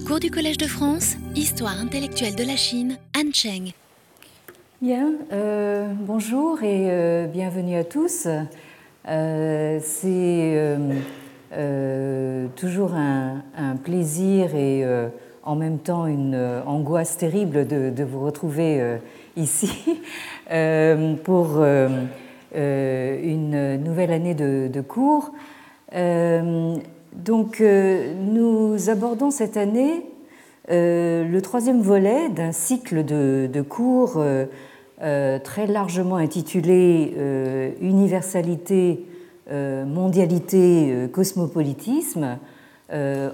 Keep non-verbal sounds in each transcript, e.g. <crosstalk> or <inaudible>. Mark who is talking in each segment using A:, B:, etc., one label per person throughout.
A: Cours du Collège de France, Histoire intellectuelle de la Chine, Anne Cheng.
B: Bien, euh, bonjour et euh, bienvenue à tous. Euh, c'est toujours un, plaisir et en même temps une angoisse terrible de, vous retrouver ici <laughs> pour une nouvelle année de cours. Donc, euh, nous abordons cette année euh, le troisième volet d'un cycle de, cours euh, très largement intitulé Universalité, mondialité, cosmopolitisme,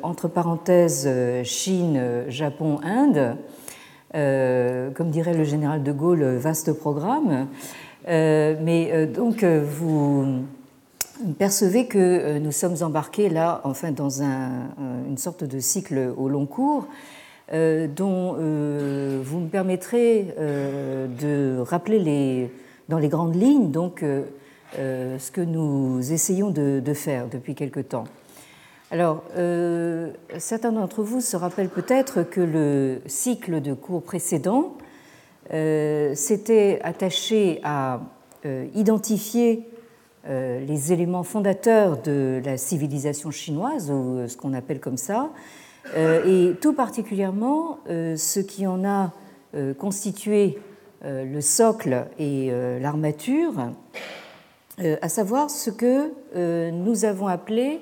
B: entre parenthèses Chine, Japon, Inde. comme dirait le général de Gaulle, vaste programme. mais donc, vous percevez que euh, nous sommes embarqués là, enfin, dans une sorte de cycle au long cours, euh, dont euh, vous me permettrez de rappeler les, dans les grandes lignes donc, ce que nous essayons de, de, faire depuis quelque temps. Alors, certains d'entre vous se rappellent peut-être que le cycle de cours précédent s'était attaché à identifier euh, les éléments fondateurs de la civilisation chinoise, ou euh, ce qu'on appelle comme ça, euh, et tout particulièrement ce qui en a constitué le socle et l'armature, à savoir ce que nous avons appelé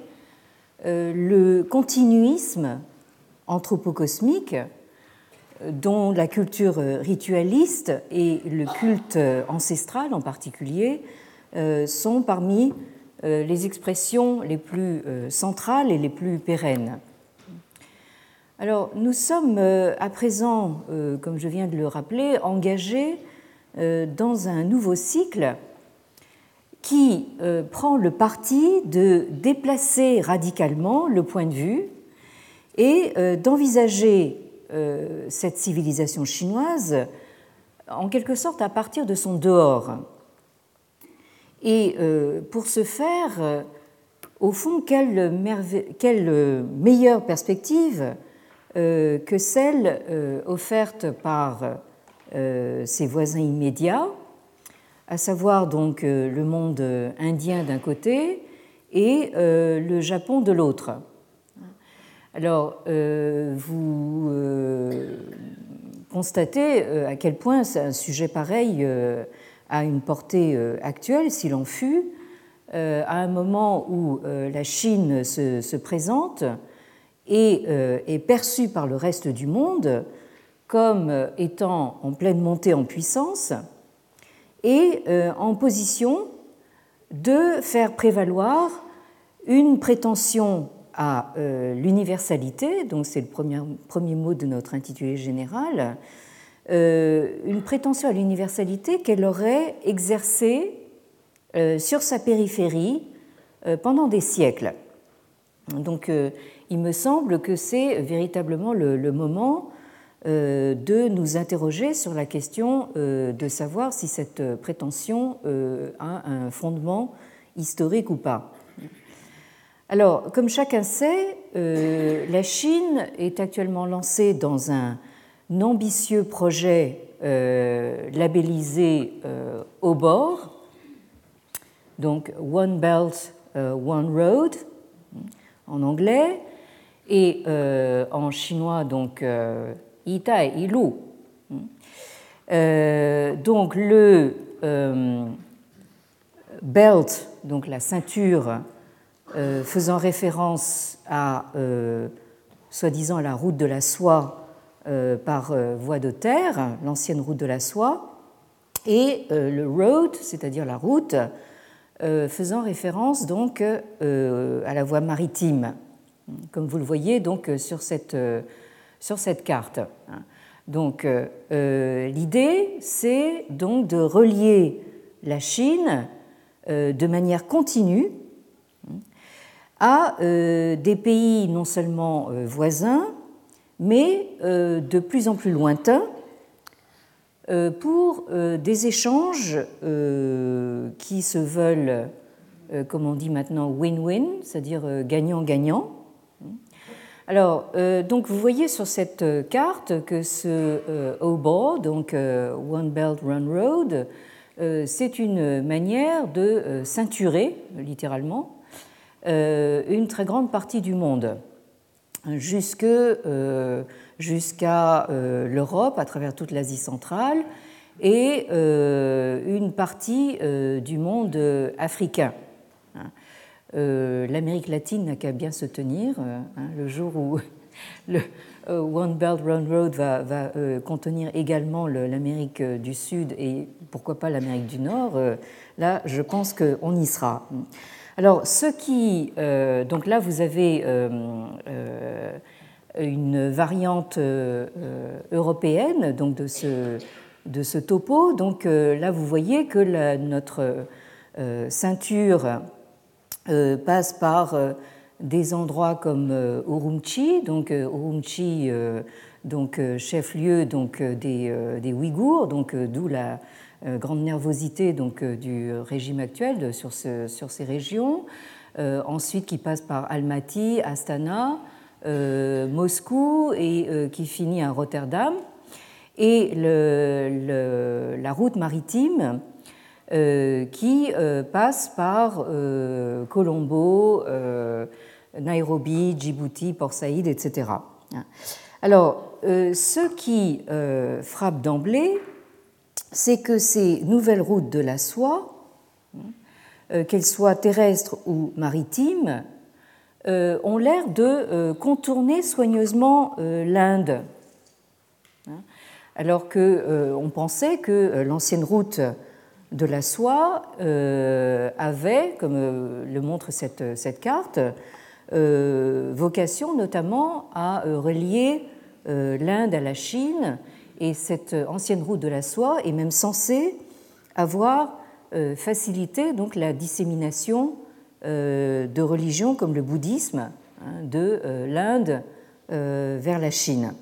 B: le continuisme anthropocosmique, dont la culture ritualiste et le culte ancestral en particulier euh, sont parmi euh, les expressions les plus euh, centrales et les plus pérennes. Alors, nous sommes à présent, comme je viens de le rappeler, engagés dans un nouveau cycle qui prend le parti de déplacer radicalement le point de vue et d'envisager cette civilisation chinoise en quelque sorte à partir de son dehors. Et euh, pour ce faire, euh, au fond, quelle, meilleure perspective euh, que celle offerte par ses voisins immédiats, à savoir donc le monde indien d'un côté et le Japon de l'autre. Alors, vous constatez à quel point un sujet pareil à une portée euh, actuelle, s'il en fut, euh, à un moment où euh, la Chine se, présente et est perçue par le reste du monde comme étant en pleine montée en puissance et en position de faire prévaloir une prétention à l'universalité, donc c'est le premier, premier mot de notre intitulé général, une prétention à l'universalité qu'elle aurait exercée euh, sur sa périphérie euh, pendant des siècles. Donc il me semble que c'est véritablement le, moment de nous interroger sur la question de savoir si cette prétention a un fondement historique ou pas. Alors, comme chacun sait, la Chine est actuellement lancée dans un ambitieux projet euh, labellisé euh, au bord, donc One Belt, euh, One Road en anglais, et en chinois donc Itai Ilu. donc le belt, donc la ceinture, faisant référence à soi-disant la route de la soie par euh, voie de terre, l'ancienne route de la soie, et euh, le road, c'est-à-dire la route, faisant référence donc à la voie maritime, comme vous le voyez donc sur cette, sur cette carte. Donc l'idée, c'est donc de relier la Chine de manière continue à des pays non seulement voisins, mais euh, de plus en plus lointain euh, pour euh, des échanges qui se veulent, comme on dit maintenant, win-win, c'est-à-dire gagnant-gagnant. Alors, donc vous voyez sur cette carte que ce OBO, donc One Belt Run Road, c'est une manière de ceinturer, littéralement, une très grande partie du monde, jusqu'à euh, l'Europe, à travers toute l'Asie centrale, et euh, une partie euh, du monde africain. Hein. L'Amérique latine n'a qu'à bien se tenir. Hein, le jour où <laughs> le One Belt One Road va contenir également l'Amérique du Sud et pourquoi pas l'Amérique du Nord, là, je pense qu'on y sera. Alors, ce qui. donc là, vous avez une variante euh, euh, européenne donc de, ce, de ce topo. Donc euh, là, vous voyez que notre ceinture passe par des endroits comme Urumqi, donc Urumqi, donc chef-lieu donc des, des, Ouïghours, donc d'où la grande nervosité donc du régime actuel sur, ce, sur ces régions. ensuite, qui passe par Almaty, Astana, euh, Moscou et euh, qui finit à Rotterdam. Et la route maritime euh, qui passe par Colombo, Nairobi, Djibouti, Port Saïd, etc. Alors, ce qui frappe d'emblée, c'est que ces nouvelles routes de la soie, qu'elles soient terrestres ou maritimes, euh, ont l'air de euh, contourner soigneusement euh, l'Inde, hein, alors qu'on pensait que l'ancienne route de la soie avait, comme le montre cette carte, vocation notamment à relier l'Inde à la Chine, et cette ancienne route de la soie est même censée avoir facilité donc la dissémination euh, de religions comme le bouddhisme hein, de euh, l'Inde euh, vers la Chine.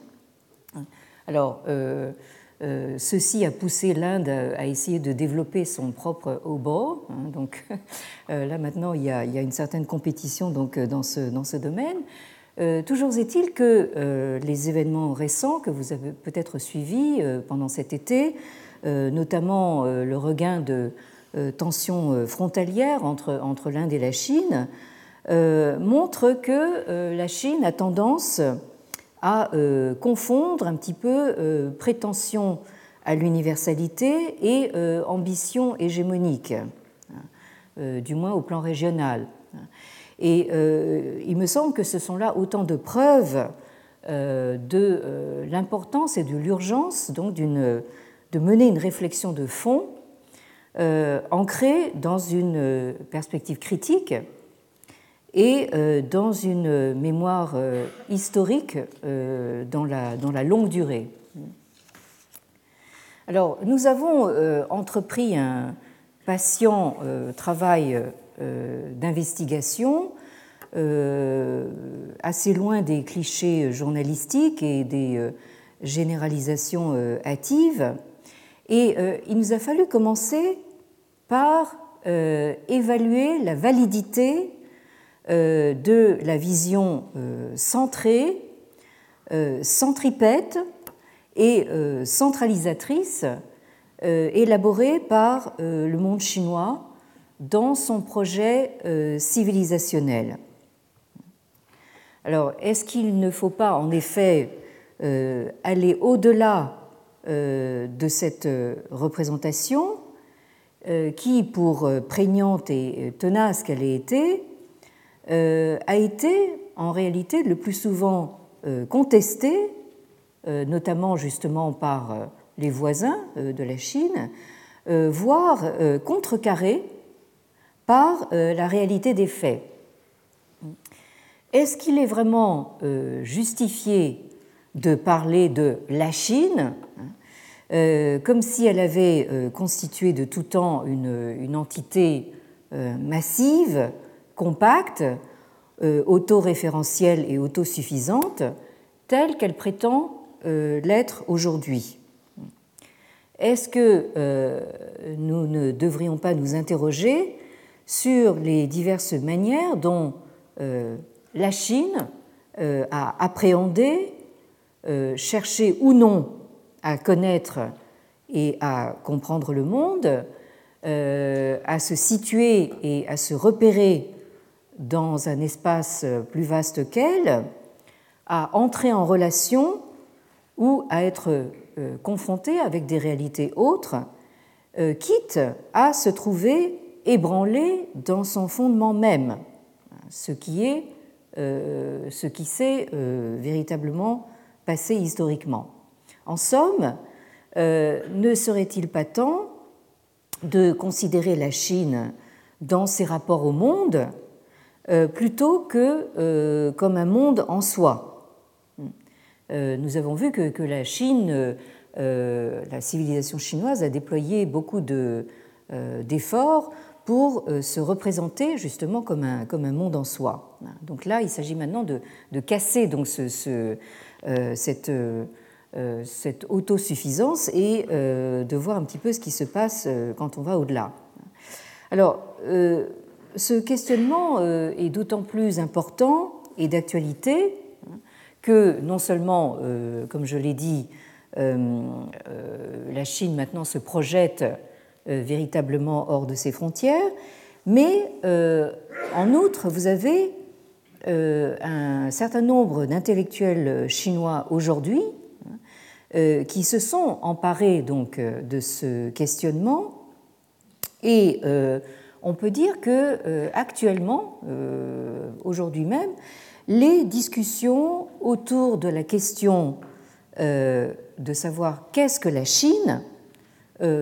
B: Alors, ceci a poussé l'Inde à essayer de développer son propre obo. Hein, donc <laughs> là maintenant, il y, a, une certaine compétition donc, dans ce domaine. Toujours est-il que les événements récents que vous avez peut-être suivis pendant cet été, notamment le regain de euh, tensions euh, frontalières entre, entre l'Inde et la Chine, euh, montrent que la Chine a tendance à confondre un petit peu prétention à l'universalité et ambition hégémonique, hein, du moins au plan régional. Et il me semble que ce sont là autant de preuves de l'importance et de l'urgence donc de mener une réflexion de fond euh, ancré dans une euh, perspective critique et euh, dans une mémoire historique dans la, dans la longue durée. Alors, nous avons entrepris un patient travail d'investigation assez loin des clichés journalistiques et des généralisations hâtives. Et il nous a fallu commencer par euh, évaluer la validité euh, de la vision euh, centrée, centripète et centralisatrice élaborée par le monde chinois dans son projet civilisationnel. Alors, est-ce qu'il ne faut pas en effet aller au-delà de cette représentation euh, qui, pour euh, prégnante et euh, tenace qu'elle ait été, a été en réalité le plus souvent contestée, notamment justement par les voisins de la Chine, voire contrecarrée par la réalité des faits. Est-ce qu'il est vraiment justifié de parler de la Chine euh, comme si elle avait euh, constitué de tout temps une, entité euh, massive, compacte, autoréférentielle et autosuffisante, telle qu'elle prétend l'être aujourd'hui? Est-ce que nous ne devrions pas nous interroger sur les diverses manières dont la Chine à appréhender, chercher ou non à connaître et à comprendre le monde, à se situer et à se repérer dans un espace plus vaste qu'elle, à entrer en relation ou à être euh, confronté avec des réalités autres, euh, quitte à se trouver ébranlé dans son fondement même, ce qui est euh, ce qui s'est véritablement passé historiquement. En somme, ne serait-il pas temps de considérer la Chine dans ses rapports au monde plutôt que comme un monde en soi? Euh, nous avons vu que, la Chine, euh, la civilisation chinoise a déployé beaucoup euh, d'efforts pour se représenter justement comme un, comme un monde en soi. Donc là, il s'agit maintenant de, casser donc ce, cette, cette, autosuffisance et de voir un petit peu ce qui se passe quand on va au-delà. Alors, ce questionnement est d'autant plus important et d'actualité que non seulement, euh, comme je l'ai dit, euh, euh, la Chine maintenant se projette véritablement hors de ses frontières, mais en outre, vous avez un certain nombre d'intellectuels chinois aujourd'hui qui se sont emparés donc de ce questionnement. Et on peut dire que actuellement, aujourd'hui même, les discussions autour de la question euh, de savoir qu'est-ce que la Chine euh,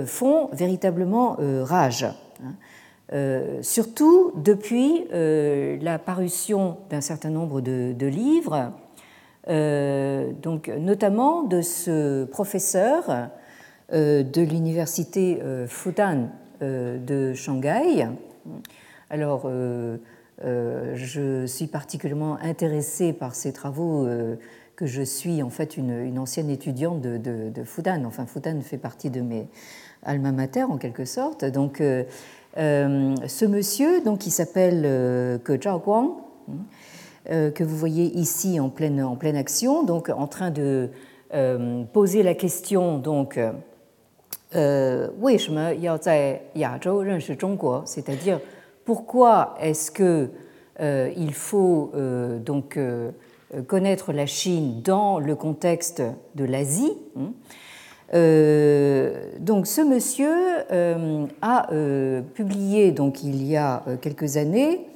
B: font véritablement euh, rage. Hein. surtout depuis la parution d'un certain nombre de, livres, donc notamment de ce professeur de l'université Fudan de Shanghai. Alors, euh, je suis particulièrement intéressée par ces travaux euh, je suis en fait une, ancienne étudiante de, Fudan. Enfin, Fudan fait partie de mes alma mater en quelque sorte. Donc, euh, ce monsieur, donc, qui s'appelle Ke Zhaoguang, que vous voyez ici en pleine, action, donc en train de poser la question donc. c'est-à-dire pourquoi est-ce que euh, il faut euh, donc euh, connaître la Chine dans le contexte de l'Asie hein. donc ce monsieur a publié donc il y a quelques années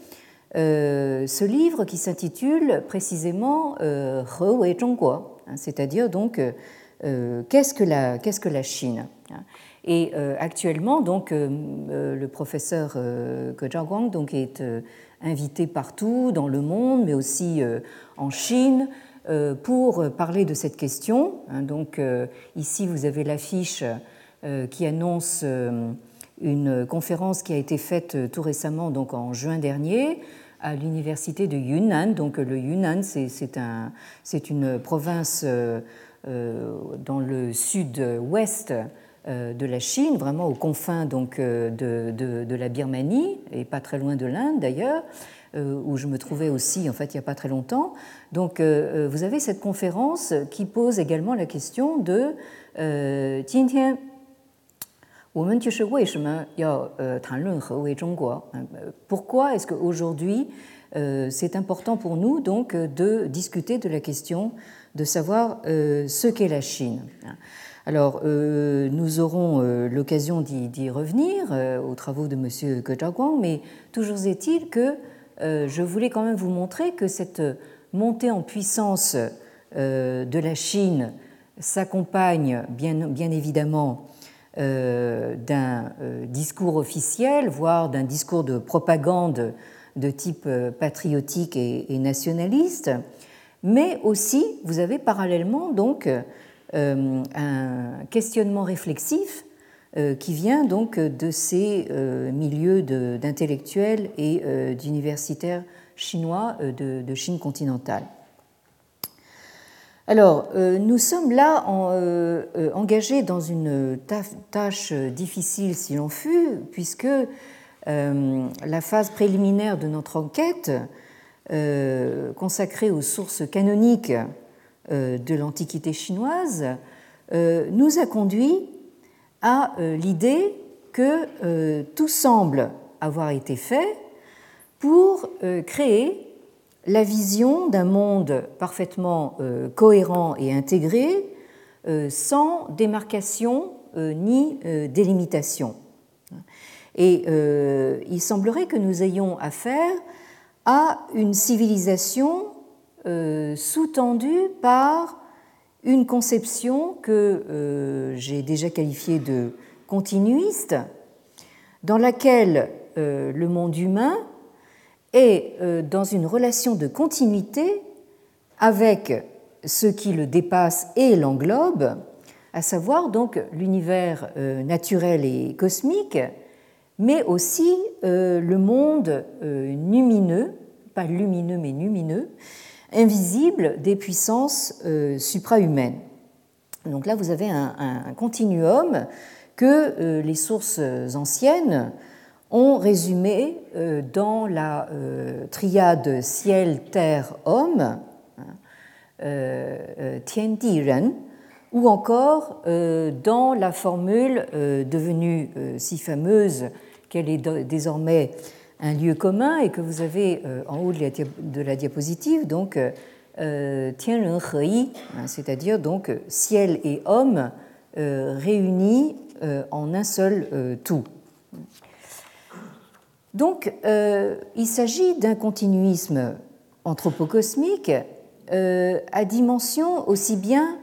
B: ce livre qui s'intitule précisément He Wei Zhongguo, hein, c'est-à-dire donc qu'est-ce que la Chine hein. Et euh, actuellement, donc, euh, euh, le professeur Ke Zhaoguang donc, est invité partout dans le monde, mais aussi en Chine, pour parler de cette question. Hein. Donc, ici, vous avez l'affiche qui annonce une conférence qui a été faite tout récemment, donc en juin dernier, à l'université de Yunnan. Donc, le Yunnan, c'est un, une province dans le sud-ouest euh, de la Chine, vraiment aux confins donc, euh, de, de, la Birmanie, et pas très loin de l'Inde d'ailleurs, euh, où je me trouvais aussi en fait il n'y a pas très longtemps. Donc vous avez cette conférence qui pose également la question de pourquoi est-ce qu'aujourd'hui c'est important pour nous donc de discuter de la question de savoir ce qu'est la Chine alors, euh, nous aurons euh, l'occasion d'y revenir euh, aux travaux de M. Guang, mais toujours est-il que je voulais quand même vous montrer que cette montée en puissance de la Chine s'accompagne bien, évidemment d'un discours officiel, voire d'un discours de propagande de type patriotique et, nationaliste, mais aussi vous avez parallèlement donc un questionnement réflexif euh, qui vient donc de ces euh, milieux d'intellectuels et d'universitaires chinois de, Chine continentale. Alors, nous sommes là engagés dans une tâche difficile, si l'on fut, puisque la phase préliminaire de notre enquête consacrée aux sources canoniques de l'Antiquité chinoise nous a conduit à l'idée que tout semble avoir été fait pour créer la vision d'un monde parfaitement cohérent et intégré, sans démarcation ni délimitation. Et euh, il semblerait que nous ayons affaire à une civilisation euh, sous-tendue par une conception que euh, j'ai déjà qualifiée de continuiste, dans laquelle le monde humain est dans une relation de continuité avec ce qui le dépasse et l'englobe, à savoir donc l'univers naturel et cosmique, mais aussi euh, le monde euh, lumineux, pas lumineux mais lumineux, invisible des puissances euh, suprahumaines. Donc là, vous avez un, continuum que les sources anciennes ont résumé dans la triade ciel, terre, homme, Tian Di Ren, ou encore dans la formule devenue si fameuse qu'elle est désormais un lieu commun et que vous avez euh, en haut de la diapositive, donc euh, euh, hein, c'est-à-dire donc ciel et homme réunis en un seul tout. Donc, il s'agit d'un continuisme anthropocosmique à dimension aussi bien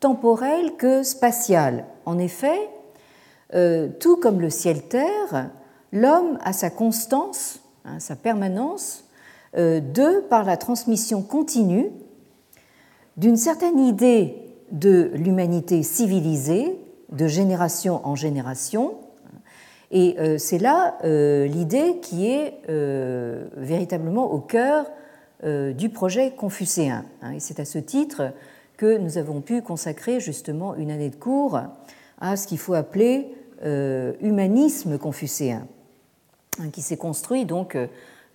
B: temporelle que spatiale. En effet, tout comme le ciel-terre, l'homme a sa constance, hein, sa permanence, euh, de par la transmission continue d'une certaine idée de l'humanité civilisée, de génération en génération. Et euh, c'est là euh, l'idée qui est véritablement au cœur du projet confucéen. Hein. Et c'est à ce titre que nous avons pu consacrer justement une année de cours à ce qu'il faut appeler humanisme confucéen. Qui s'est construit donc euh,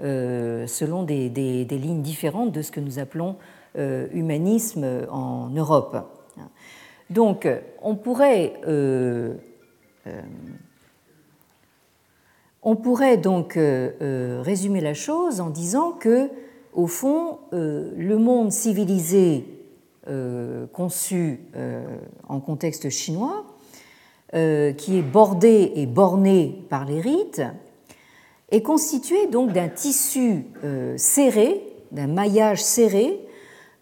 B: euh, selon des, lignes différentes de ce que nous appelons euh, humanisme en Europe. Donc, on pourrait, on pourrait donc résumer la chose en disant que, au fond, le monde civilisé conçu en contexte chinois, qui est bordé et borné par les rites, est constitué donc d'un tissu euh, serré, d'un maillage serré,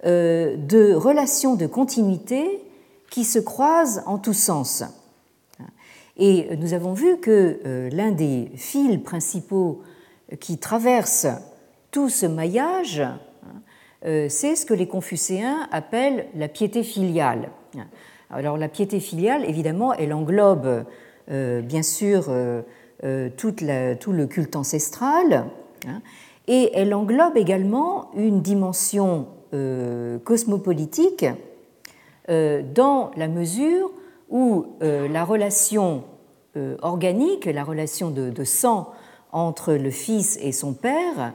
B: euh, de relations de continuité qui se croisent en tous sens. Et nous avons vu que euh, l'un des fils principaux qui traverse tout ce maillage, c'est ce que les confucéens appellent la piété filiale. Alors la piété filiale, évidemment, elle englobe bien sûr euh, tout le culte ancestral, hein, et elle englobe également une dimension euh, cosmopolitique euh, dans la mesure où la relation organique, la relation de, sang entre le fils et son père,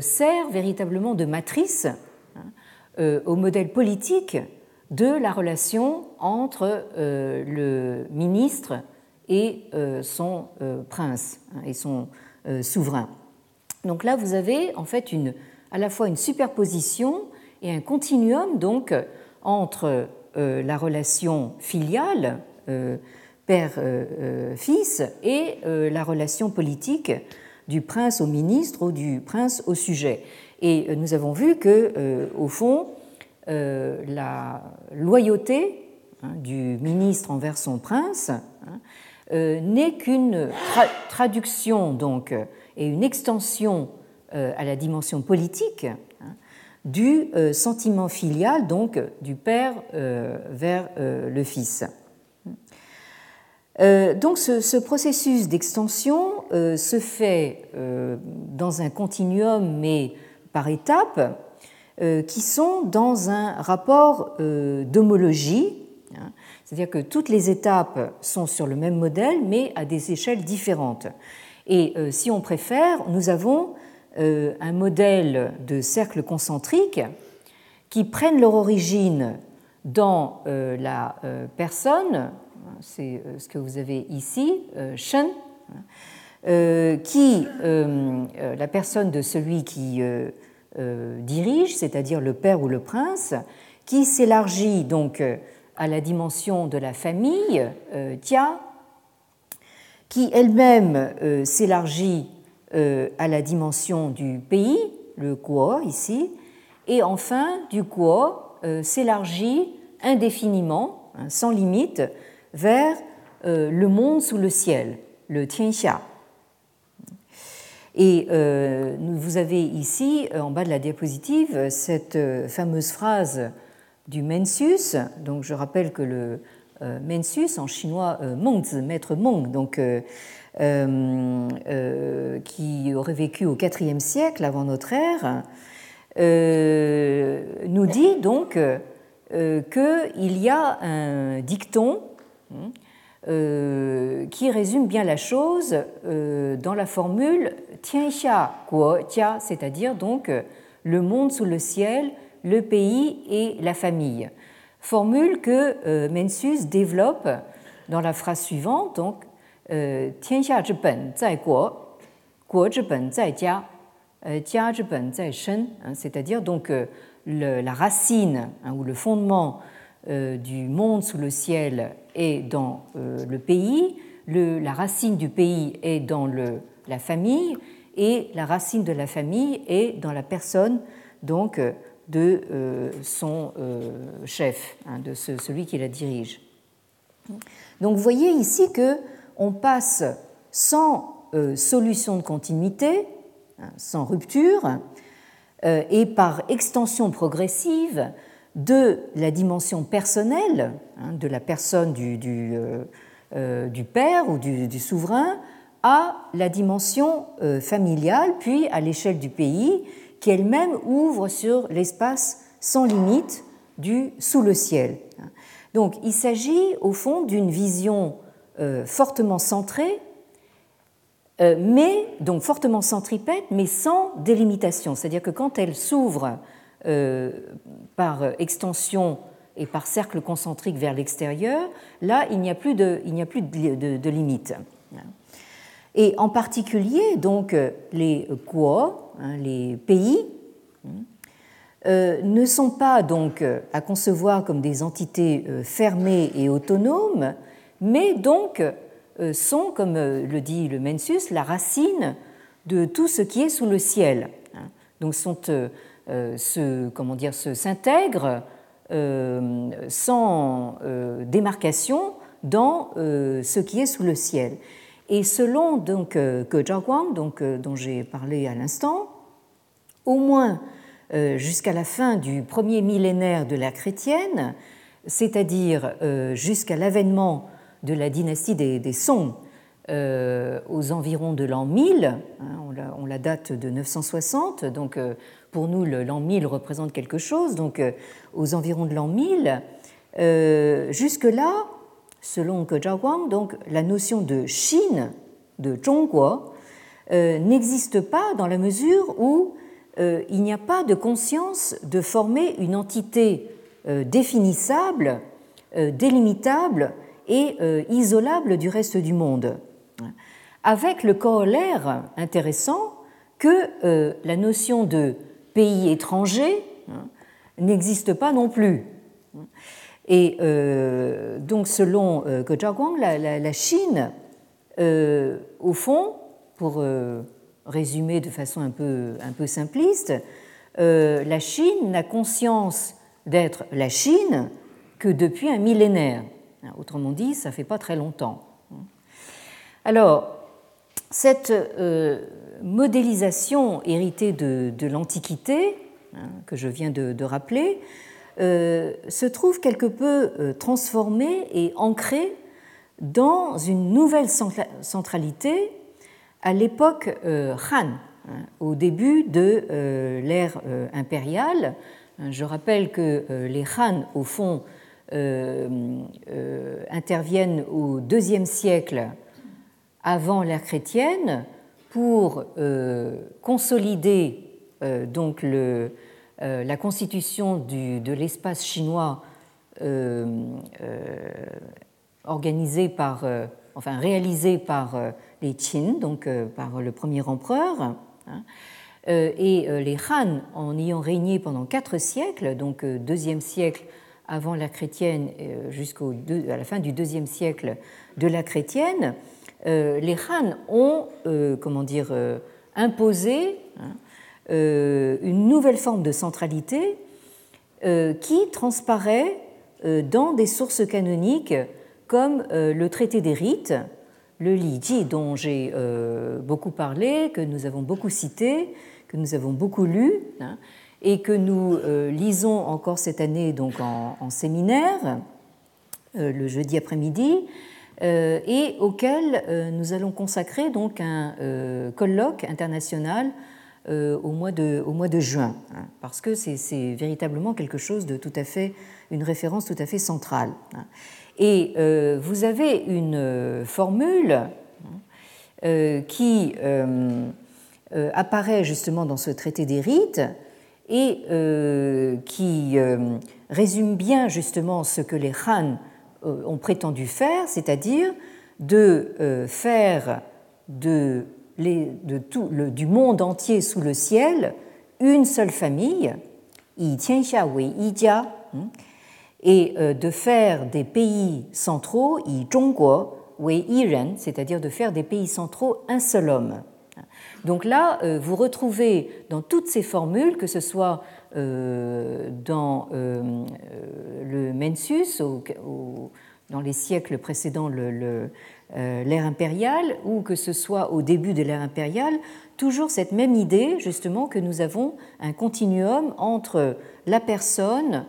B: sert véritablement de matrice hein, au modèle politique de la relation entre le ministre et euh, son euh, prince hein, et son euh, souverain. Donc là, vous avez en fait une, à la fois une superposition et un continuum donc entre la relation filiale père-fils et la relation politique du prince au ministre ou du prince au sujet. Et nous avons vu que, au fond, la loyauté hein, du ministre envers son prince hein, n'est qu'une traduction donc et une extension euh, à la dimension politique hein, du euh, sentiment filial donc du père vers le fils. Donc ce, processus d'extension se fait dans un continuum mais par étapes qui sont dans un rapport d'homologie c'est-à-dire que toutes les étapes sont sur le même modèle, mais à des échelles différentes. Et euh, si on préfère, nous avons un modèle de cercle concentrique qui prennent leur origine dans la personne, c'est ce que vous avez ici, Shen, qui, la personne de celui qui dirige, c'est-à-dire le père ou le prince, qui s'élargit donc à la dimension de la famille, Tia, qui elle-même euh, s'élargit euh, à la dimension du pays, le Kuo ici, et enfin du euh, s'élargit indéfiniment, hein, sans limite, vers le monde sous le ciel, le Tianxia. Et vous avez ici, en bas de la diapositive, cette fameuse phrase du Mencius. Donc je rappelle que le euh, Mencius, en chinois euh, Mengzi, maître Meng, donc, euh, qui aurait vécu au IVe siècle avant notre ère, nous dit donc qu'il y a un dicton hein, qui résume bien la chose dans la formule Tianxia Guo Tia, c'est-à-dire donc le monde sous le ciel, le pays et la famille. Formule que euh, Mencius développe dans la phrase suivante, donc euh, euh, c'est-à-dire donc la racine hein, ou le fondement du monde sous le ciel est dans le pays, la racine du pays est dans la famille et la racine de la famille est dans la personne donc de euh, son euh, chef, hein, de celui qui la dirige. Donc vous voyez ici que on passe sans euh, solution de continuité, hein, sans rupture, et par extension progressive de la dimension personnelle, hein, de la personne du, père ou du, souverain, à la dimension familiale, puis à l'échelle du pays, qui elle-même ouvre sur l'espace sans limite du sous le ciel. Donc il s'agit au fond d'une vision euh, fortement centrée, euh, mais donc fortement centripète, mais sans délimitation. C'est-à-dire que quand elle s'ouvre euh, par extension et par cercle concentrique vers l'extérieur, là il n'y a plus de, il n'y a plus de, de limite. Et en particulier, donc, les Kuo, Hein, les pays, hein, euh, ne sont pas donc à concevoir comme des entités euh, fermées et autonomes, mais donc euh, sont, comme le dit le Mensus, la racine de tout ce qui est sous le ciel. Hein. Donc sont, se, comment dire, s'intègrent sans démarcation dans ce qui est sous le ciel. Et selon donc euh, Ge Zhaoguang, donc, euh, dont j'ai parlé à l'instant, au moins euh, jusqu'à la fin du premier millénaire de la chrétienne, c'est-à-dire jusqu'à l'avènement de la dynastie des, Song aux environs de l'an 1000, hein, on, la, date de 960, donc pour nous l'an 1000 représente quelque chose, donc aux environs de l'an 1000, jusque-là, Selon Ge Zhaoguang, donc, la notion de Chine, de Zhongguo, euh, n'existe pas dans la mesure où euh, il n'y a pas de conscience de former une entité euh, définissable, délimitable et isolable du reste du monde. Avec le corollaire intéressant que la notion de pays étranger hein, n'existe pas non plus. Et euh, donc, selon euh, Ge Zhaoguang, la, Chine, euh, au fond, pour résumer de façon un peu, simpliste, la Chine n'a conscience d'être la Chine que depuis un millénaire. Autrement dit, ça fait pas très longtemps. Alors, cette modélisation héritée de, l'Antiquité, hein, que je viens de, rappeler, euh, se trouve quelque peu euh, transformé et ancré dans une nouvelle centralité à l'époque euh, Han, hein, au début de l'ère impériale. Je rappelle que les Han, au fond, interviennent au deuxième siècle avant l'ère chrétienne pour consolider donc le, la constitution de l'espace chinois organisé par, enfin réalisé par les Qin, donc par le premier empereur. Hein, et les Han, en ayant régné pendant quatre siècles, donc deuxième siècle avant la chrétienne jusqu'à la fin du deuxième siècle de la chrétienne, euh, les Han ont euh, comment dire, euh, imposé hein, une nouvelle forme de centralité qui transparaît dans des sources canoniques comme le traité des rites, le Li dont j'ai beaucoup parlé, que nous avons beaucoup cité, que nous avons beaucoup lu, hein, et que nous lisons encore cette année donc en, séminaire, le jeudi après-midi, euh, et auquel euh, nous allons consacrer donc un euh, colloque international au mois, de, au mois de juin, hein, parce que c'est véritablement quelque chose de tout à fait, une référence tout à fait centrale. Hein. Et vous avez une formule hein, qui apparaît justement dans ce traité des rites et qui résume bien justement ce que les Han euh, ont prétendu faire, c'est-à-dire de euh, faire de, tout, le, du monde entier sous le ciel une seule famille, hein, et euh, de faire des pays centraux, c'est-à-dire de faire des pays centraux un seul homme. Donc là, vous retrouvez dans toutes ces formules, que ce soit euh, dans euh, euh, le Mensus, dans les siècles précédents l'ère impériale, ou que ce soit au début de l'ère impériale, toujours cette même idée, justement, que nous avons un continuum entre la personne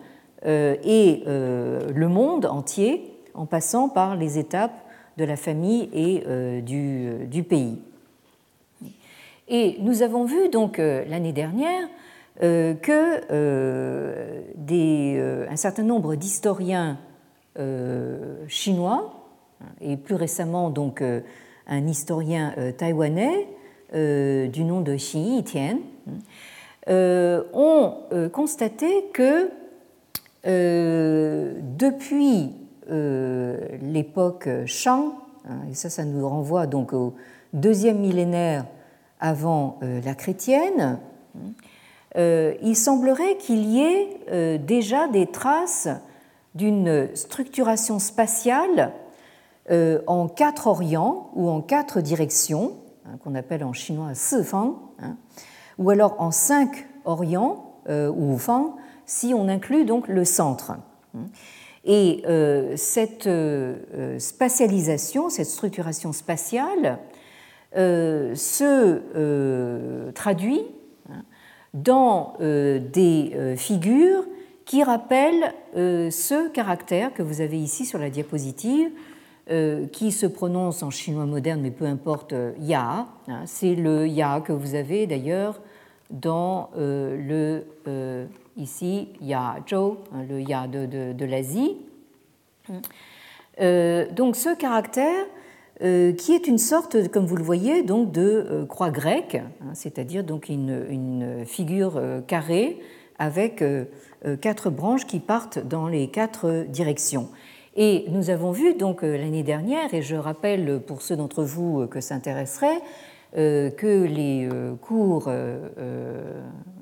B: et le monde entier, en passant par les étapes de la famille et du, pays. Et nous avons vu donc l'année dernière euh, que euh, euh, un certain nombre d'historiens chinois, et plus récemment donc un historien taïwanais du nom de Xi Yitian, ont constaté que depuis l'époque Shang, hein, et ça, ça nous renvoie donc au deuxième millénaire avant la chrétienne, euh, il semblerait qu'il y ait euh, déjà des traces d'une structuration spatiale euh, en quatre orients ou en quatre directions, hein, qu'on appelle en chinois Sifang, hein, ou alors en cinq orients ou Fang, si on inclut donc le centre. Et cette spatialisation, cette structuration spatiale, se traduit dans euh, des euh, figures qui rappellent euh, ce caractère que vous avez ici sur la diapositive, qui se prononce en chinois moderne, mais peu importe, ya. Hein, c'est le ya que vous avez d'ailleurs dans le ici ya zhou, hein, le ya de, de l'Asie. donc ce caractère euh, qui est une sorte, comme vous le voyez, donc de euh, croix grecque, hein, c'est-à-dire donc une, figure euh, carrée avec quatre branches qui partent dans les quatre directions. Et nous avons vu donc l'année dernière, et je rappelle pour ceux d'entre vous que ça intéresserait, que les cours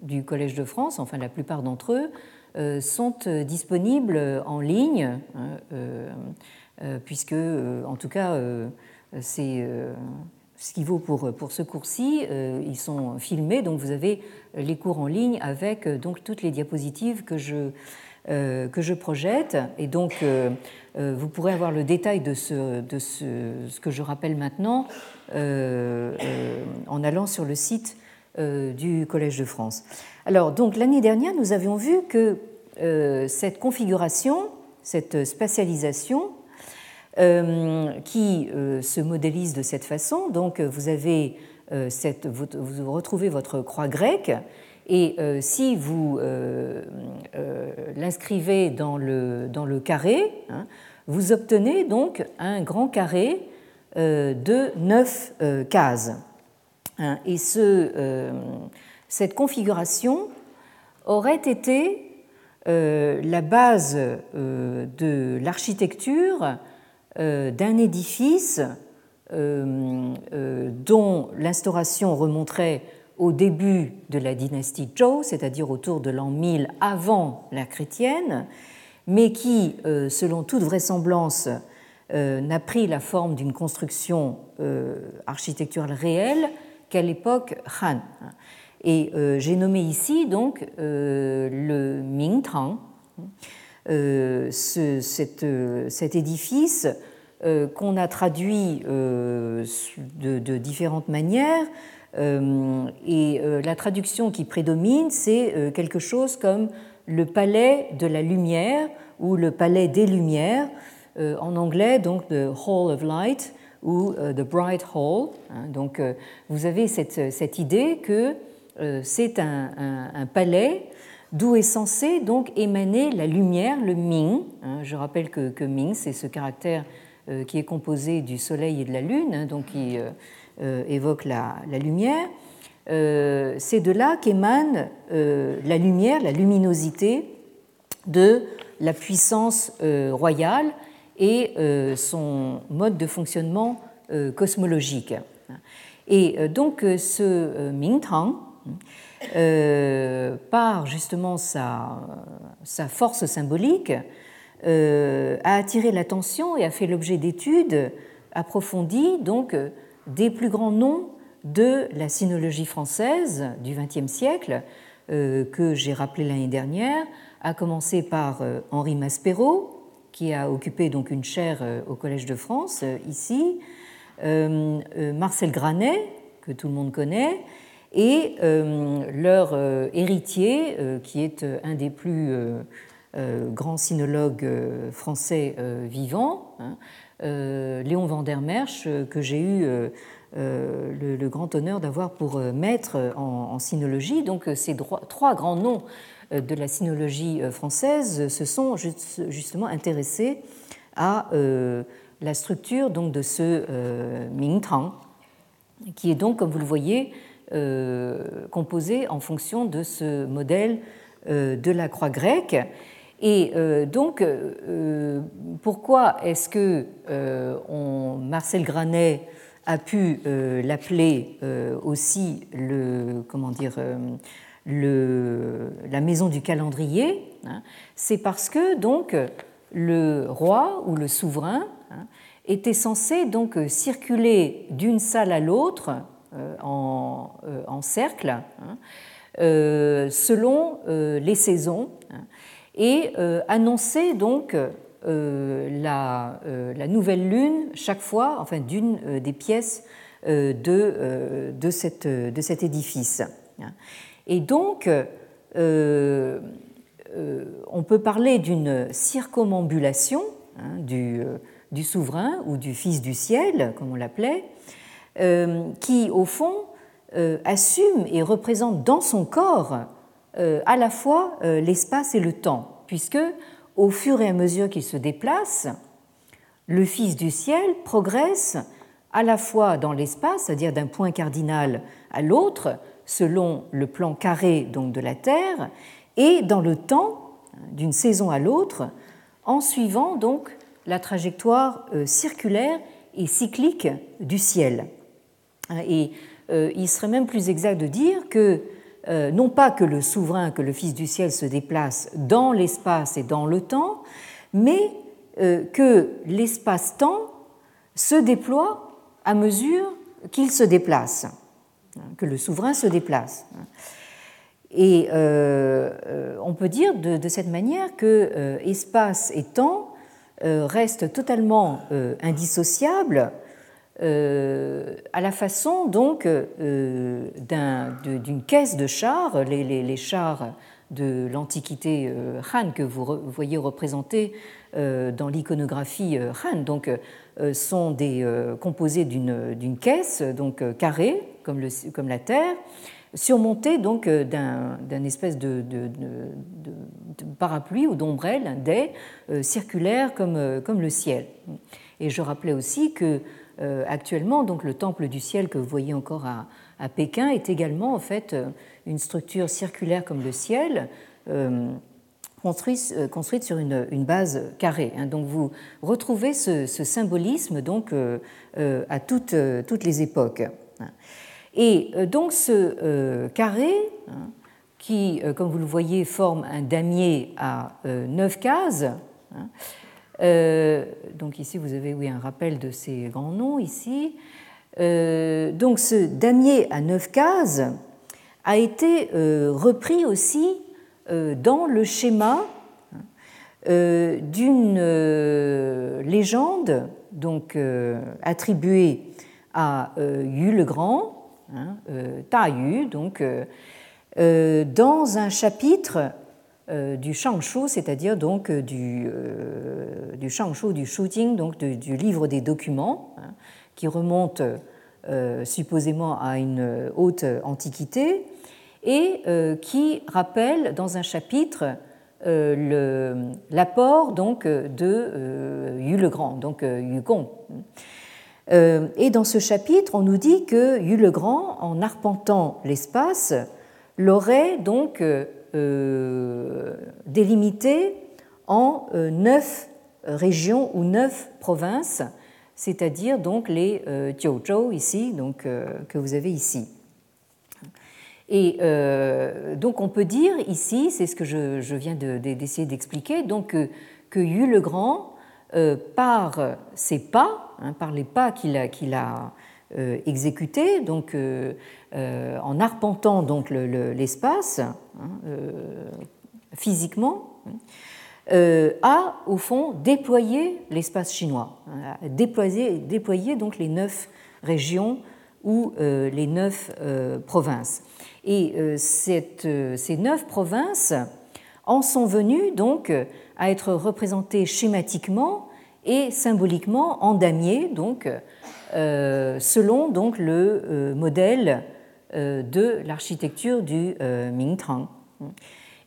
B: du Collège de France, enfin la plupart d'entre eux, sont disponibles en ligne, hein, puisque en tout cas c'est euh, ce qui vaut pour, pour ce cours-ci. Euh, ils sont filmés, donc vous avez les cours en ligne avec euh, donc toutes les diapositives que je, que je projette. Et donc, vous pourrez avoir le détail de ce, de ce, ce que je rappelle maintenant en allant sur le site du Collège de France. Alors, donc l'année dernière, nous avions vu que cette configuration, cette spatialisation, euh, qui euh, se modélise de cette façon. Donc vous avez euh, cette, vous, retrouvez votre croix grecque et si vous l'inscrivez dans le, dans le carré, hein, vous obtenez donc un grand carré de neuf cases. Hein, et ce, cette configuration aurait été la base de l'architecture d'un édifice dont l'instauration remonterait au début de la dynastie Zhou, c'est-à-dire autour de l'an 1000 avant la chrétienne, mais qui, euh, selon toute vraisemblance, euh, n'a pris la forme d'une construction euh, architecturale réelle qu'à l'époque Han. Et j'ai nommé ici donc le Mingtang, ce, cet édifice qu'on a traduit de, différentes manières et euh, la traduction qui prédomine, c'est euh, quelque chose comme le palais de la lumière ou le palais des lumières, en anglais donc the Hall of Light ou the Bright Hall. Hein. Donc vous avez cette, cette idée que c'est un, palais d'où est censé donc émaner la lumière, le Ming. Hein. Je rappelle que, que Ming, c'est ce caractère qui est composé du soleil et de la lune, hein, donc qui euh, évoque la, lumière, euh, c'est de là qu'émane euh, la lumière, la luminosité de la puissance royale et son mode de fonctionnement cosmologique. Et donc ce Mingtang, par justement sa, sa force symbolique, a attiré l'attention et a fait l'objet d'études approfondies donc des plus grands noms de la sinologie française du XXe siècle, euh, que j'ai rappelé l'année dernière, à commencer par euh, Henri Maspero, qui a occupé donc une chaire euh, au Collège de France, ici, Marcel Granet, que tout le monde connaît, et leur héritier, qui est un des plus grands sinologues français vivants, hein, Léon van der Merch, euh, que j'ai eu euh, le, grand honneur d'avoir pour maître en, sinologie. Donc ces trois grands noms de la sinologie française se sont justement intéressés à la structure donc, de ce Mingtang, qui est donc, comme vous le voyez, composé en fonction de ce modèle de la croix grecque. Et euh, donc, euh, euh, pourquoi est-ce que Marcel Granet a pu l'appeler aussi comment dire, la maison du calendrier hein? C'est parce que donc le roi ou le souverain hein, était censé donc circuler d'une salle à l'autre en, en, cercle hein, selon les saisons et euh, annoncer donc euh, euh, la, nouvelle lune chaque fois, enfin d'une des pièces de, cet édifice. Et donc, on peut parler d'une circumambulation hein, du, souverain ou du fils du ciel, comme on l'appelait, qui, au fond, assume et représente dans son corps à la fois euh, l'espace et le temps, puisque au fur et à mesure qu'il se déplace, le Fils du ciel progresse à la fois dans l'espace, c'est-à-dire d'un point cardinal à l'autre, selon le plan carré donc de la Terre, et dans le temps, d'une saison à l'autre, en suivant donc la trajectoire euh, circulaire et cyclique du ciel. Et il serait même plus exact de dire que euh, non pas que le souverain, que le Fils du ciel se déplace dans l'espace et dans le temps, mais euh, que l'espace-temps se déploie à mesure qu'il se déplace, que le souverain se déplace. Et euh, on peut dire de, cette manière que espace et temps restent totalement indissociables euh, à la façon donc euh, d'une caisse de chars, les, chars de l'Antiquité euh, Han que vous voyez représentés dans l'iconographie Han, donc sont composés d'une caisse donc carrée comme, la Terre, surmontée donc d'un espèce de, parapluie ou d'ombrelle, un dais circulaire comme, le ciel. Et je rappelais aussi que actuellement, donc le temple du ciel que vous voyez encore à, Pékin est également en fait une structure circulaire comme le ciel, construite, sur une, base carrée. Hein. Donc vous retrouvez ce, symbolisme donc à toutes, les époques. Et donc ce carré, hein, qui, comme vous le voyez, forme un damier à neuf cases, hein, euh, donc ici, vous avez oui, un rappel de ces grands noms ici. Euh, donc ce damier à neuf cases a été euh, repris aussi dans le schéma d'une légende donc attribuée à Yu le Grand, hein, Ta Yu, donc dans un chapitre du Shangshu, c'est-à-dire donc euh, du, euh, du Shangshu, du Shujing, donc du livre des documents, hein, qui remonte supposément à une haute antiquité et qui rappelle dans un chapitre l'apport donc de Yu le Grand, donc Yu Gong. Et dans ce chapitre, on nous dit que Yu le Grand, en arpentant l'espace, l'aurait donc euh, délimité en euh, neuf régions ou neuf provinces, c'est-à-dire donc les euh, Jiuzhou ici, donc, que vous avez ici. Et donc on peut dire ici, c'est ce que je, viens d'essayer d'expliquer, donc que, Yu le Grand, par ses pas, hein, par les pas qu'il a exécutés, donc en arpentant donc l'espace, Hein, euh, physiquement, euh, a au fond déployé l'espace chinois, hein, a déployé, donc les neuf régions ou euh, les neuf provinces. Et ces neuf provinces en sont venues donc à être représentées schématiquement et symboliquement en damier, donc selon donc le modèle euh, de l'architecture du euh, Mingtang.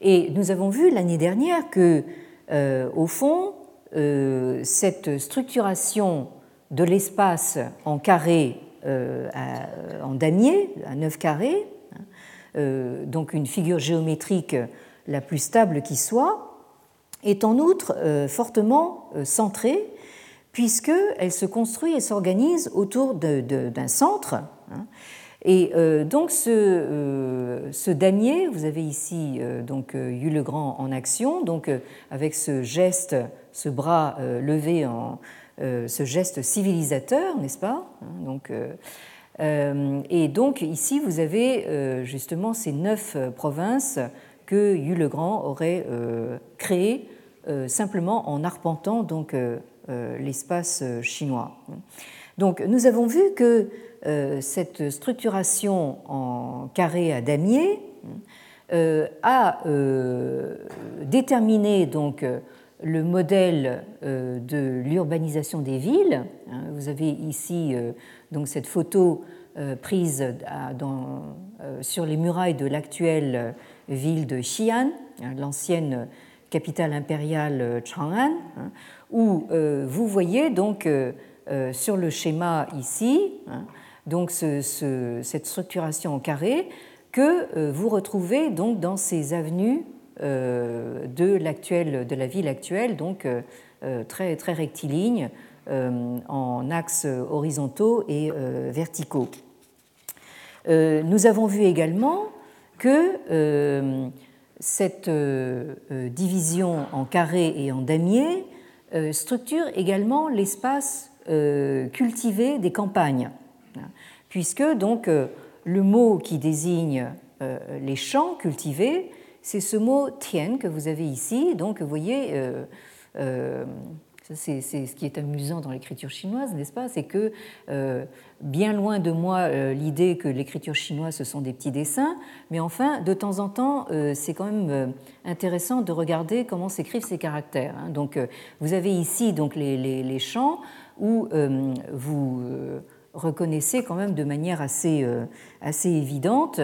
B: Et nous avons vu l'année dernière que, euh, au fond, cette structuration de l'espace en carré, en damier, à 9 carrés, hein, donc une figure géométrique la plus stable qui soit, est en outre fortement centrée, puisqu'elle se construit et s'organise autour d'un centre. Hein, et euh, donc ce, euh, damier, vous avez ici euh, donc Yu le Grand en action, donc avec ce geste, ce bras levé en ce geste civilisateur, n'est-ce pas hein, donc, Et donc ici vous avez justement ces neuf provinces que Yu le Grand aurait créées simplement en arpentant donc l'espace chinois. Donc nous avons vu que euh, cette structuration en carré à damier euh, a euh, déterminé donc le modèle de l'urbanisation des villes. Hein, vous avez ici donc cette photo prise sur les murailles de l'actuelle ville de Xi'an, hein, l'ancienne capitale impériale Chang'an, hein, où vous voyez donc sur le schéma ici donc cette structuration en carré que euh, vous retrouvez donc dans ces avenues euh, de, de la ville actuelle, donc euh, très, très rectilignes, en axes horizontaux et verticaux. Nous avons vu également que cette division en carré et en damier structure également l'espace cultivé des campagnes puisque donc euh, le mot qui désigne euh, les champs cultivés, c'est ce mot tien que vous avez ici. Donc voyez, euh, c'est ce qui est amusant dans l'écriture chinoise, n'est-ce pas? C'est que bien loin de moi l'idée que l'écriture chinoise ce sont des petits dessins, mais enfin de temps en temps c'est quand même intéressant de regarder comment s'écrivent ces caractères. Hein. Donc vous avez ici donc les, champs où vous reconnaissez quand même de manière assez, euh, assez évidente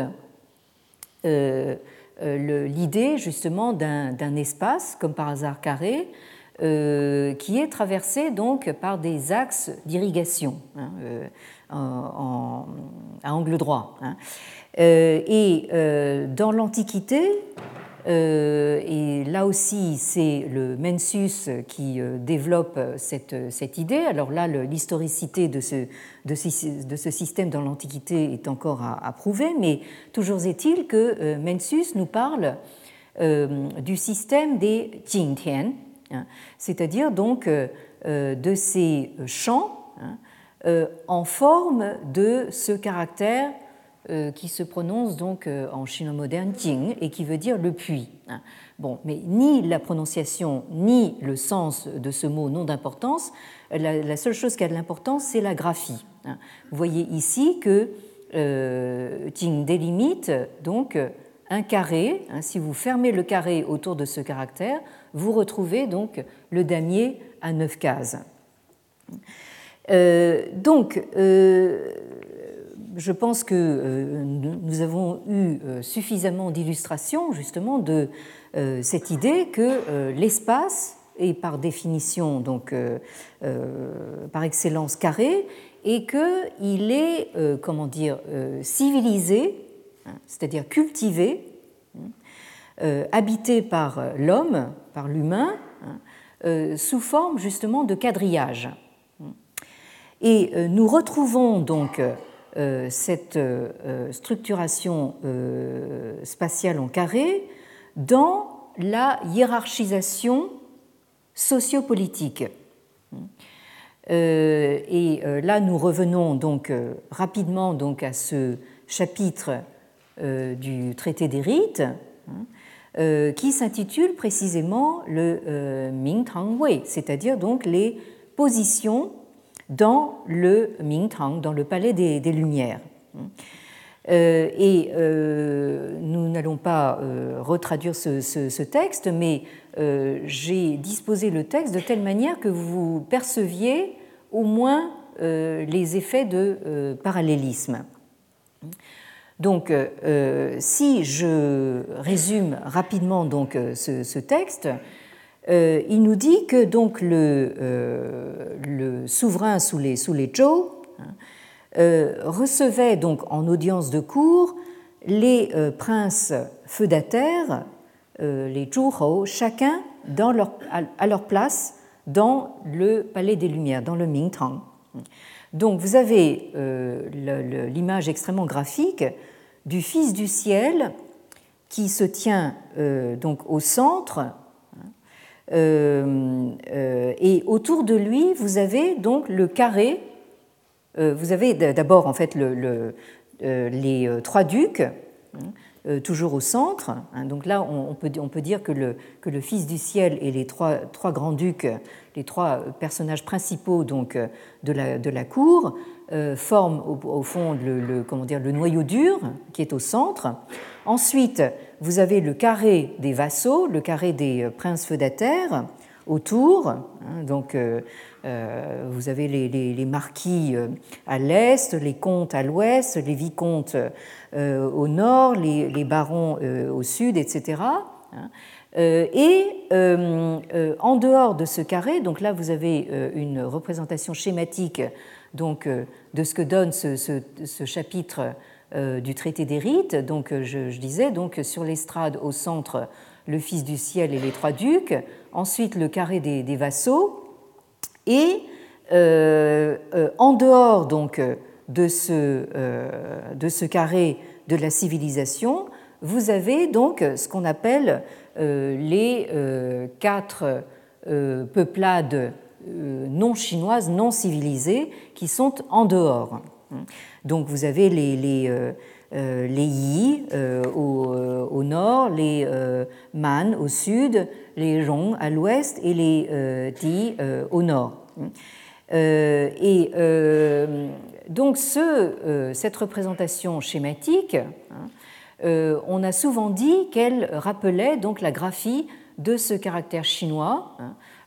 B: euh, euh, l'idée justement d'un espace, comme par hasard carré, qui est traversé donc par des axes d'irrigation hein, à angle droit. Hein. et dans l'Antiquité, euh, et là aussi, c'est le Mencius qui euh, développe cette, cette idée. Alors là, l'historicité de ce, de, ce, système dans l'Antiquité est encore à, prouver, mais toujours est-il que euh, Mencius nous parle du système des Jingtian, c'est-à-dire donc de ces champs hein, en forme de ce caractère euh, qui se prononce donc euh, en chinois moderne Jing et qui veut dire le puits. Hein. Bon, mais ni la prononciation ni le sens de ce mot n'ont d'importance. La, seule chose qui a de l'importance, c'est la graphie. Hein. Vous voyez ici que euh, Jing délimite donc un carré. Hein. si vous fermez le carré autour de ce caractère, vous retrouvez donc le damier à neuf cases. donc, je pense que euh, nous avons eu euh, suffisamment d'illustrations justement de euh, cette idée que l'espace est par définition, donc par excellence carré, et qu'il est, comment dire, civilisé, hein, c'est-à-dire cultivé, hein, habité par l'homme, par l'humain, hein, sous forme justement de quadrillage. Et nous retrouvons donc euh, cette euh, structuration euh, spatiale en carré dans la hiérarchisation sociopolitique. Et là, nous revenons donc rapidement donc à ce chapitre du traité des rites hein, qui s'intitule précisément le Mingtang Wei, c'est-à-dire donc les positions dans le Mingtang, dans le palais des, Lumières. Euh, et euh, nous n'allons pas euh, retraduire ce, texte, mais j'ai disposé le texte de telle manière que vous perceviez au moins les effets de parallélisme. Donc, si je résume rapidement donc ce texte, euh, il nous dit que donc le, euh, souverain sous les, sous les Zhou hein, euh, recevait donc en audience de cour les princes feudataires, les Zhuhou, chacun leur, à leur place dans le palais des Lumières, dans le Mingtang. Donc vous avez l'image extrêmement graphique du Fils du ciel qui se tient donc au centre euh, euh, et autour de lui, vous avez donc le carré. Euh, vous avez d'abord en fait le, les trois ducs, hein, toujours au centre. Hein. donc là, on, peut, dire que le, que le Fils du ciel et les trois, trois grands ducs, les trois personnages principaux donc de la, de la cour, forment au, fond le, comment dire, le noyau dur qui est au centre. Ensuite, vous avez le carré des vassaux, le carré des euh, princes feudataires autour. Hein, donc, euh, euh, vous avez les, marquis à l'est, les comtes à l'ouest, les vicomtes au nord, les, barons au sud, etc. Et en dehors de ce carré, donc là vous avez une représentation schématique donc, de ce que donne ce chapitre euh, du traité des rites. Donc, euh, je, disais, donc, sur l'estrade au centre, le Fils du ciel et les trois ducs, ensuite le carré des, vassaux, et euh, en dehors donc, de, ce, de ce carré de la civilisation, vous avez donc ce qu'on appelle les quatre peuplades non chinoises, non civilisées, qui sont en dehors. Donc vous avez les, euh, euh, les Yi euh, au, nord, les Man au sud, les Rong à l'ouest et les Ti au nord. et donc ce, cette représentation schématique, hein, on a souvent dit qu'elle rappelait donc la graphie de ce caractère chinois.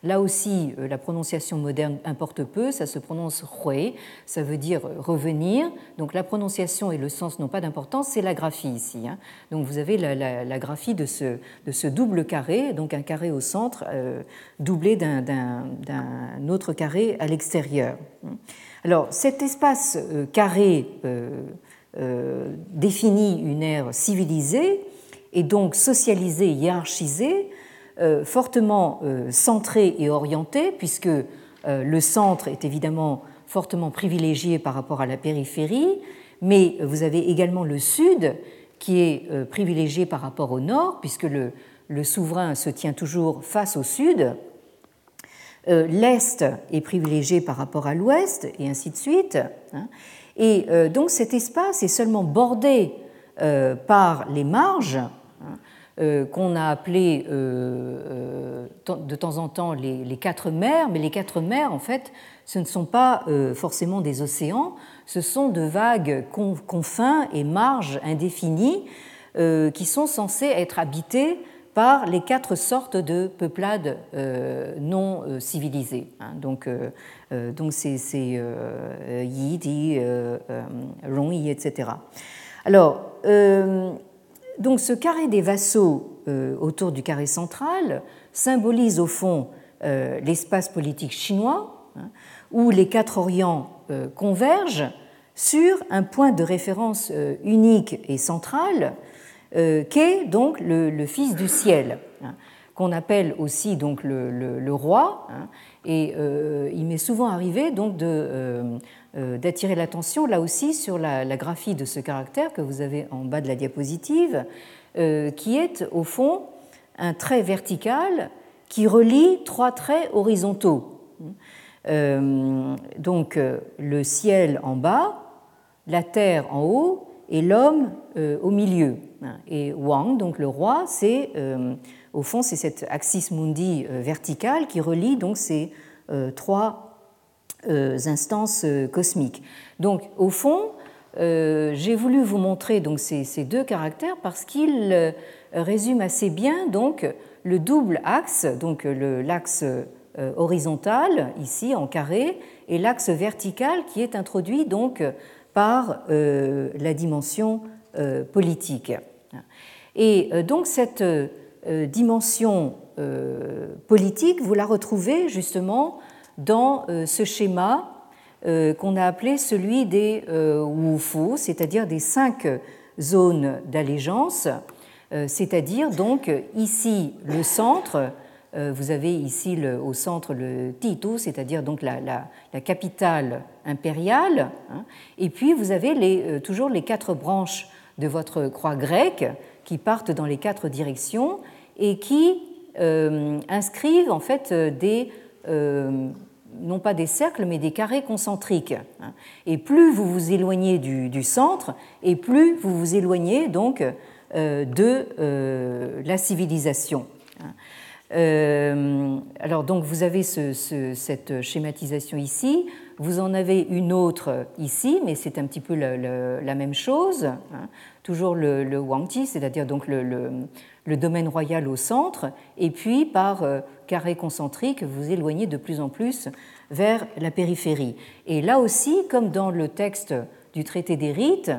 B: Hein. Là aussi, la prononciation moderne importe peu, ça se prononce hui, ça veut dire revenir. Donc la prononciation et le sens n'ont pas d'importance, c'est la graphie ici. Hein. Donc vous avez la, graphie de ce, double carré, donc un carré au centre doublé d'un autre carré à l'extérieur. Alors cet espace carré euh, définit une ère civilisée et donc socialisée, hiérarchisée, euh, fortement euh, centrée et orientée, puisque le centre est évidemment fortement privilégié par rapport à la périphérie, mais vous avez également le sud qui est privilégié par rapport au nord, puisque le, le souverain se tient toujours face au sud. L'est est privilégié par rapport à l'ouest, et ainsi de suite. Hein. Et euh, donc cet espace est seulement bordé euh, par les marges hein, euh, qu'on a appelées de temps en temps les, quatre mers, mais les quatre mers, en fait, ce ne sont pas forcément des océans, ce sont de vagues confins et marges indéfinies qui sont censées être habitées par les quatre sortes de peuplades non civilisées. Hein. Donc euh, donc c'est euh, Yi, Di, euh, Rongyi, etc. Alors, donc ce carré des vassaux autour du carré central symbolise au fond l'espace politique chinois, hein, où les quatre Orients convergent sur un point de référence unique et central, qu'est donc le, Fils du ciel, hein, qu'on appelle aussi donc le, roi, et euh, il m'est souvent arrivé donc euh, euh, d'attirer l'attention là aussi sur la, graphie de ce caractère que vous avez en bas de la diapositive, qui est au fond un trait vertical qui relie trois traits horizontaux. donc le ciel en bas, la terre en haut et l'homme au milieu. Et Wang, donc le roi, c'est au fond, c'est cette axis mundi euh, verticale qui relie donc ces euh, trois euh, instances cosmiques. Donc, au fond, j'ai voulu vous montrer donc ces, deux caractères parce qu'ils résument assez bien donc le double axe, donc l'axe horizontal ici en carré et l'axe vertical qui est introduit donc par la dimension politique. Et donc cette euh, dimension euh, politique, vous la retrouvez justement dans euh, ce schéma qu'on a appelé celui des Wufu, c'est-à-dire des cinq zones d'allégeance, c'est-à-dire donc ici le centre, vous avez ici au centre le Titu, c'est-à-dire donc la, la, capitale impériale, hein, et puis vous avez les, toujours les quatre branches de votre croix grecque qui partent dans les quatre directions et qui euh, inscrivent en fait des euh, non pas des cercles, mais des carrés concentriques. Hein. Et plus vous vous éloignez du, centre, et plus vous vous éloignez donc euh, de la civilisation. Hein. alors donc vous avez cette schématisation ici. Vous en avez une autre ici, mais c'est un petit peu la, même chose. Hein. Toujours le, le Wangji, c'est-à-dire donc le, domaine royal au centre, et puis par euh, carré concentrique, vous éloignez de plus en plus vers la périphérie. Et là aussi, comme dans le texte du traité des rites,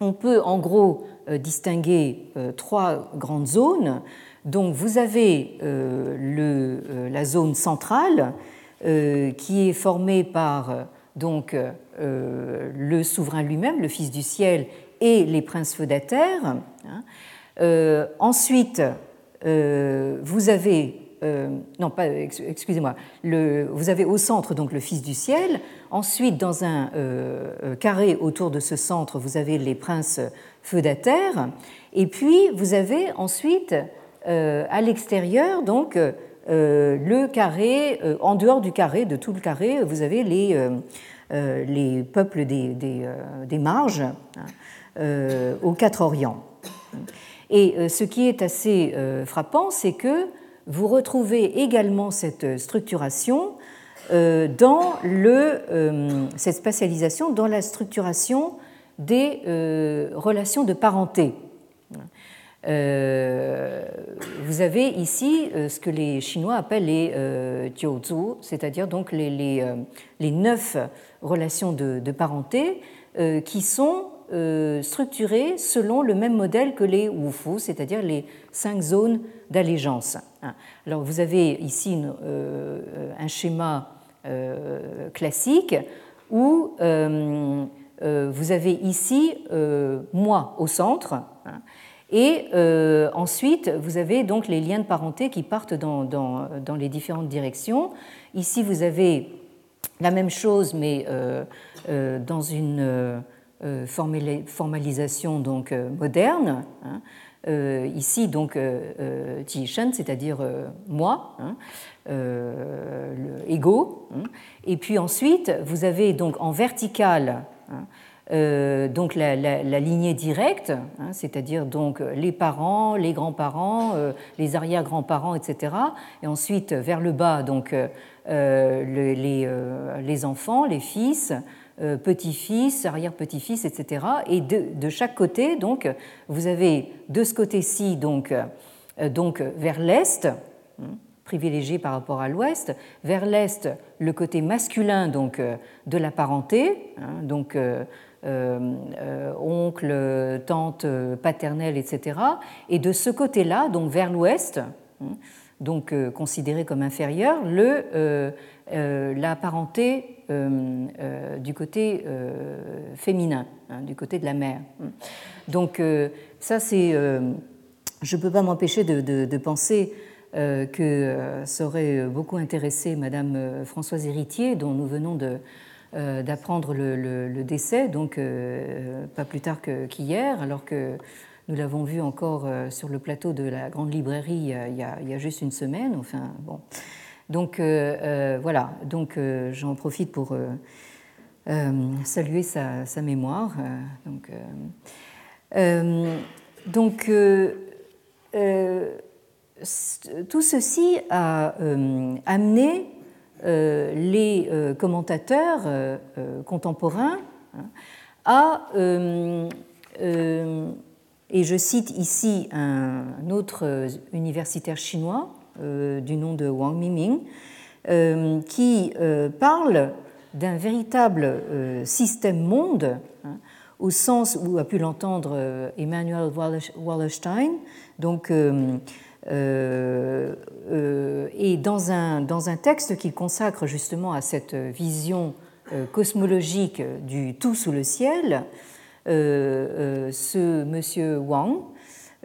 B: on peut en gros euh, distinguer euh, trois grandes zones. Donc vous avez le, la zone centrale, qui est formé par donc, le souverain lui-même, le Fils du ciel, et les princes feudataires. Hein. ensuite, vous avez non, pas, excusez-moi, vous avez au centre donc le Fils du ciel. Ensuite, dans un carré autour de ce centre, vous avez les princes feudataires. Et puis, vous avez ensuite à l'extérieur donc euh, le carré, euh, en dehors du carré, de tout le carré, vous avez les, euh, les peuples des, des, marges hein, aux quatre Orients. Et ce qui est assez frappant, c'est que vous retrouvez également cette structuration dans le, cette spatialisation dans la structuration des relations de parenté. vous avez ici ce que les Chinois appellent les euh, c'est-à-dire donc les, les, neuf relations de parenté qui sont structurées selon le même modèle que les Wufu, c'est-à-dire les cinq zones d'allégeance. Alors vous avez ici un schéma classique où euh, vous avez ici euh, moi au centre. Hein, et euh, ensuite, vous avez donc les liens de parenté qui partent dans les différentes directions. Ici, vous avez la même chose, mais dans une formalisation donc moderne. Hein. ici, donc, Shen, c'est-à-dire moi, hein. Hein. Et puis ensuite, vous avez donc en vertical Hein. Euh, donc la, lignée directe, c'est-à-dire donc les parents, les grands-parents, euh, les arrière-grands-parents, etc. Et ensuite vers le bas donc euh, les, enfants, les fils, petits-fils, arrière-petits-fils, etc. Et de, chaque côté donc vous avez de ce côté-ci donc donc vers l'est. Hein, privilégié par rapport à l'ouest, vers l'est le côté masculin donc euh, de la parenté, hein, donc euh, euh, oncle, tante, paternelle, etc. Et de ce côté-là, donc vers l'ouest, hein, donc considéré comme inférieur, la parenté du côté féminin, hein, du côté de la mère. Donc ça c'est, je ne peux pas m'empêcher de, penser euh, que euh, ça aurait beaucoup intéressé Madame euh, Françoise Héritier, dont nous venons d'apprendre le, décès, donc pas plus tard qu'hier, alors que nous l'avons vu encore sur le plateau de la grande librairie il y a, juste une semaine. Enfin, bon. Donc voilà, donc j'en profite pour saluer sa, mémoire. donc, tout ceci a euh, amené euh, les euh, commentateurs contemporains hein, à, et je cite ici un, autre universitaire chinois du nom de Wang Miming, qui parle d'un véritable système monde, hein, au sens où a pu l'entendre Emmanuel Wallerstein, donc euh, euh, et dans un, dans texte qu'il consacre justement à cette vision euh, cosmologique du tout sous le ciel, ce monsieur Wang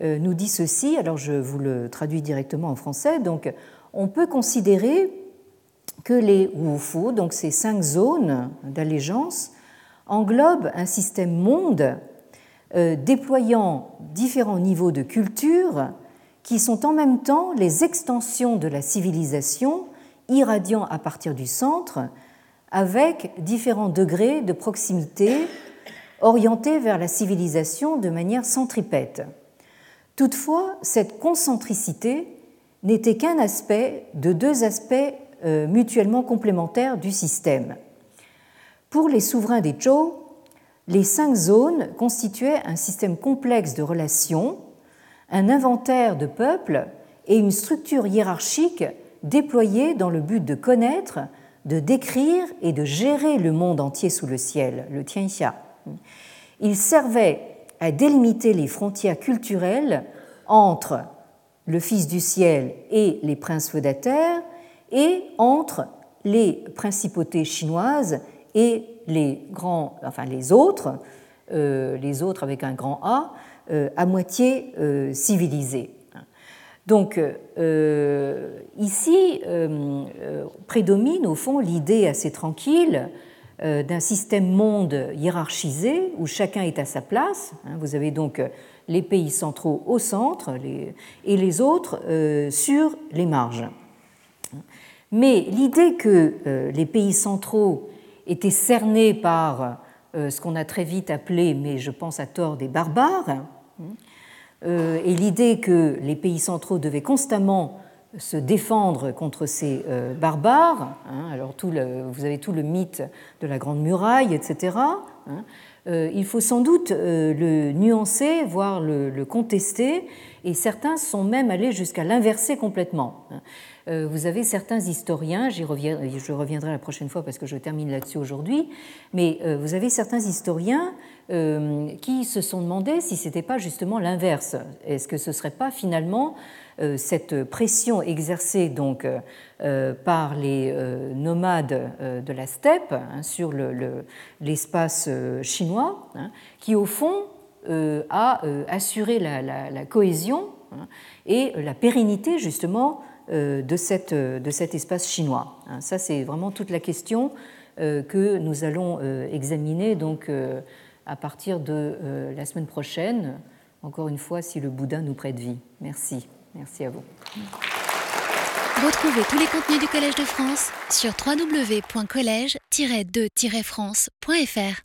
B: nous dit ceci, alors je vous le traduis directement en français, donc on peut considérer que les Wufu, donc ces cinq zones d'allégeance, englobent un système monde déployant différents niveaux de culture qui sont en même temps les extensions de la civilisation irradiant à partir du centre avec différents degrés de proximité orientés vers la civilisation de manière centripète. Toutefois, cette concentricité n'était qu'un aspect de deux aspects euh, mutuellement complémentaires du système. Pour les souverains des Zhou, les cinq zones constituaient un système complexe de relations un inventaire de peuples et une structure hiérarchique déployée dans le but de connaître, de décrire et de gérer le monde entier sous le ciel, le Tianxia. Il servait à délimiter les frontières culturelles entre le Fils du ciel et les princes feudataires et entre les principautés chinoises et les grands, enfin les autres, euh, les autres avec un grand A, euh, à moitié euh, civilisé. Donc euh, ici prédomine au fond l'idée assez tranquille d'un système monde hiérarchisé où chacun est à sa place. Hein. Vous avez donc les pays centraux au centre et les autres sur les marges. Mais l'idée que les pays centraux étaient cernés par ce qu'on a très vite appelé, mais je pense à tort, des barbares, euh, et l'idée que les pays centraux devaient constamment se défendre contre ces euh, barbares. Hein, alors tout vous avez tout le mythe de la Grande Muraille, etc. Hein, il faut sans doute le nuancer, voire le, contester, et certains sont même allés jusqu'à l'inverser complètement. Vous avez certains historiens, je reviendrai la prochaine fois parce que je termine là-dessus aujourd'hui, mais vous avez certains historiens qui se sont demandé si ce n'était pas justement l'inverse. Est-ce que ce serait pas finalement euh, cette pression exercée donc euh, par les euh, nomades de la steppe hein, sur l'espace chinois, hein, qui au fond a assuré la, cohésion hein, et la pérennité justement de, de cet espace chinois. Ça, c'est vraiment toute la question que nous allons examiner donc à partir de la semaine prochaine. Encore une fois, si le Bouddha nous prête vie. Merci. Merci à vous.
A: Retrouvez tous les contenus du Collège de France sur www.colège-2-france.fr.